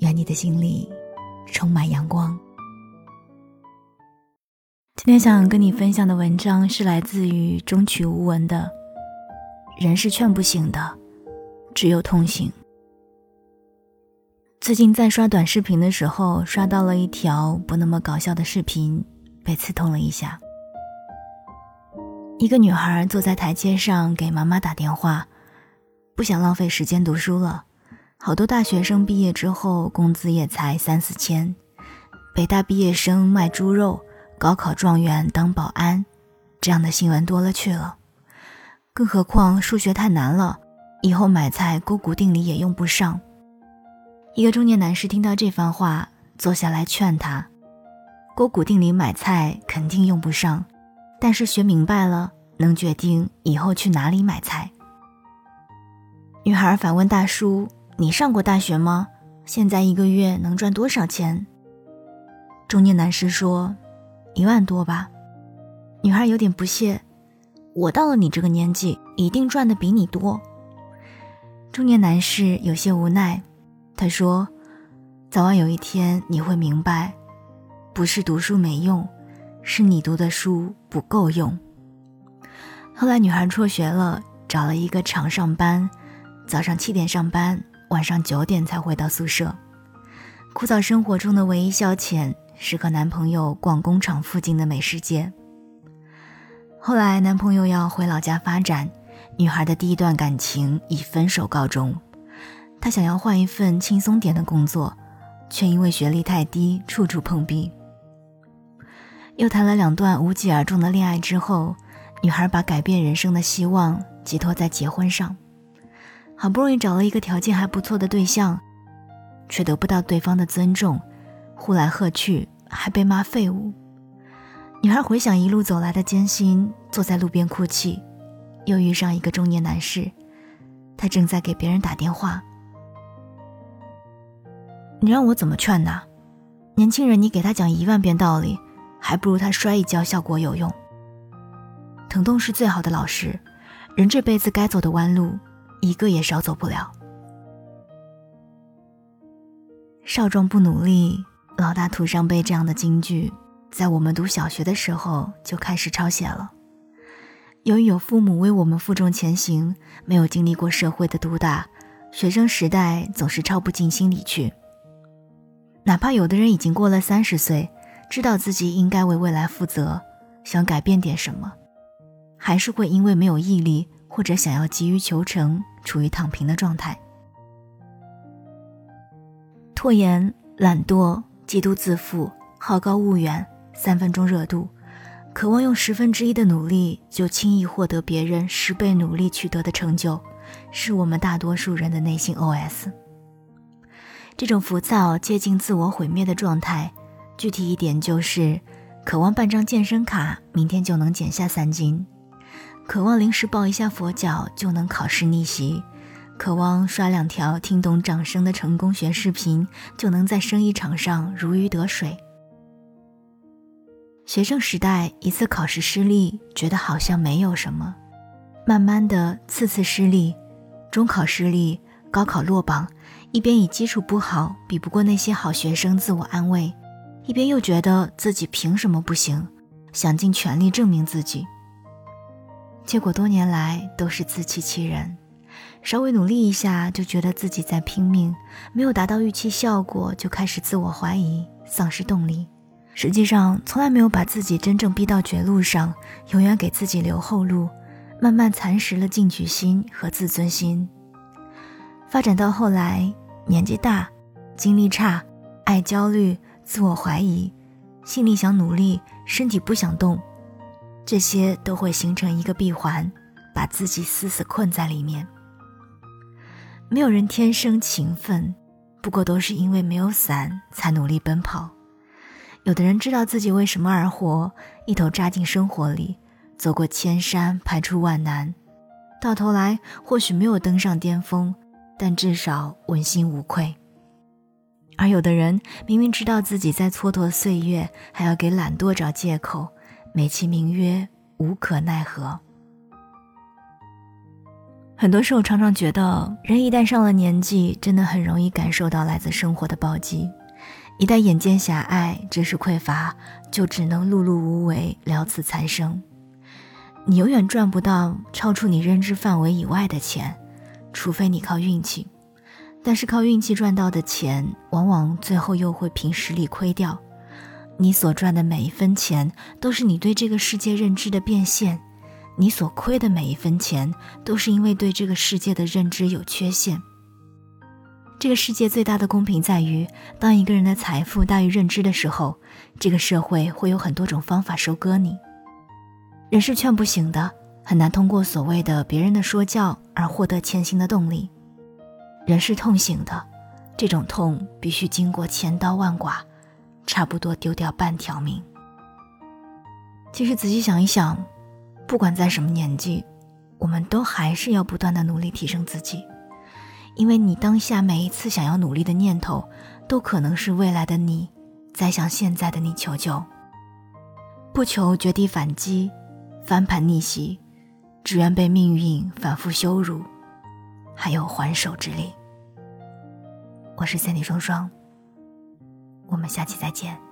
愿你的心里充满阳光。今天想跟你分享的文章是来自于中曲无闻的。人是劝不醒的，只有痛醒。最近在刷短视频的时候，刷到了一条不那么搞笑的视频，被刺痛了一下。一个女孩坐在台阶上给妈妈打电话，不想浪费时间读书了。好多大学生毕业之后，工资也才三四千。北大毕业生卖猪肉，高考状元当保安，这样的新闻多了去了。更何况数学太难了，以后买菜勾股定理也用不上。一个中年男士听到这番话，坐下来劝他：勾股定理买菜肯定用不上，但是学明白了，能决定以后去哪里买菜。女孩反问大叔。你上过大学吗？现在一个月能赚多少钱？中年男士说：“一万多吧。”女孩有点不屑：“我到了你这个年纪，一定赚的比你多。”中年男士有些无奈，他说：“早晚有一天你会明白，不是读书没用，是你读的书不够用。”后来女孩辍学了，找了一个厂上班，早上七点上班。晚上九点才回到宿舍，枯燥生活中的唯一消遣是和男朋友逛工厂附近的美食街。后来男朋友要回老家发展，女孩的第一段感情以分手告终。她想要换一份轻松点的工作，却因为学历太低，处处碰壁。又谈了两段无疾而终的恋爱之后，女孩把改变人生的希望寄托在结婚上。好不容易找了一个条件还不错的对象，却得不到对方的尊重，呼来喝去，还被骂废物。女孩回想一路走来的艰辛，坐在路边哭泣，又遇上一个中年男士，他正在给别人打电话。你让我怎么劝他？年轻人，你给他讲一万遍道理，还不如他摔一跤效果有用。疼痛是最好的老师，人这辈子该走的弯路。一个也少走不了。少壮不努力，老大徒伤悲。这样的金句，在我们读小学的时候就开始抄写了。由于有父母为我们负重前行，没有经历过社会的毒打，学生时代总是抄不进心里去。哪怕有的人已经过了三十岁，知道自己应该为未来负责，想改变点什么，还是会因为没有毅力。或者想要急于求成，处于躺平的状态，拖延、懒惰、极度自负、好高骛远、三分钟热度，渴望用十分之一的努力就轻易获得别人十倍努力取得的成就，是我们大多数人的内心 OS。这种浮躁接近自我毁灭的状态，具体一点就是，渴望办张健身卡，明天就能减下三斤。渴望临时抱一下佛脚就能考试逆袭，渴望刷两条听懂掌声的成功学视频就能在生意场上如鱼得水。学生时代一次考试失利，觉得好像没有什么；慢慢的，次次失利，中考失利，高考落榜，一边以基础不好比不过那些好学生自我安慰，一边又觉得自己凭什么不行，想尽全力证明自己。结果多年来都是自欺欺人，稍微努力一下就觉得自己在拼命，没有达到预期效果就开始自我怀疑，丧失动力。实际上从来没有把自己真正逼到绝路上，永远给自己留后路，慢慢蚕食了进取心和自尊心。发展到后来，年纪大，精力差，爱焦虑，自我怀疑，心里想努力，身体不想动。这些都会形成一个闭环，把自己死死困在里面。没有人天生勤奋，不过都是因为没有伞才努力奔跑。有的人知道自己为什么而活，一头扎进生活里，走过千山，排除万难，到头来或许没有登上巅峰，但至少问心无愧。而有的人明明知道自己在蹉跎岁月，还要给懒惰找借口，美其名曰无可奈何。很多时候，常常觉得人一旦上了年纪，真的很容易感受到来自生活的暴击。一旦眼界狭隘、知识匮乏，就只能碌碌无为、了此残生。你永远赚不到超出你认知范围以外的钱，除非你靠运气。但是靠运气赚到的钱，往往最后又会凭实力亏掉。你所赚的每一分钱，都是你对这个世界认知的变现。你所亏的每一分钱，都是因为对这个世界的认知有缺陷。这个世界最大的公平在于，当一个人的财富大于认知的时候，这个社会会有很多种方法收割你。人是劝不醒的，很难通过所谓的别人的说教而获得前行的动力。人是痛醒的，这种痛必须经过千刀万剐，差不多丢掉半条命。其实仔细想一想。不管在什么年纪，我们都还是要不断的努力提升自己，因为你当下每一次想要努力的念头，都可能是未来的你在向现在的你求救。不求绝地反击、翻盘逆袭，只愿被命运反复羞辱，还有还手之力。我是三 y 双双，我们下期再见。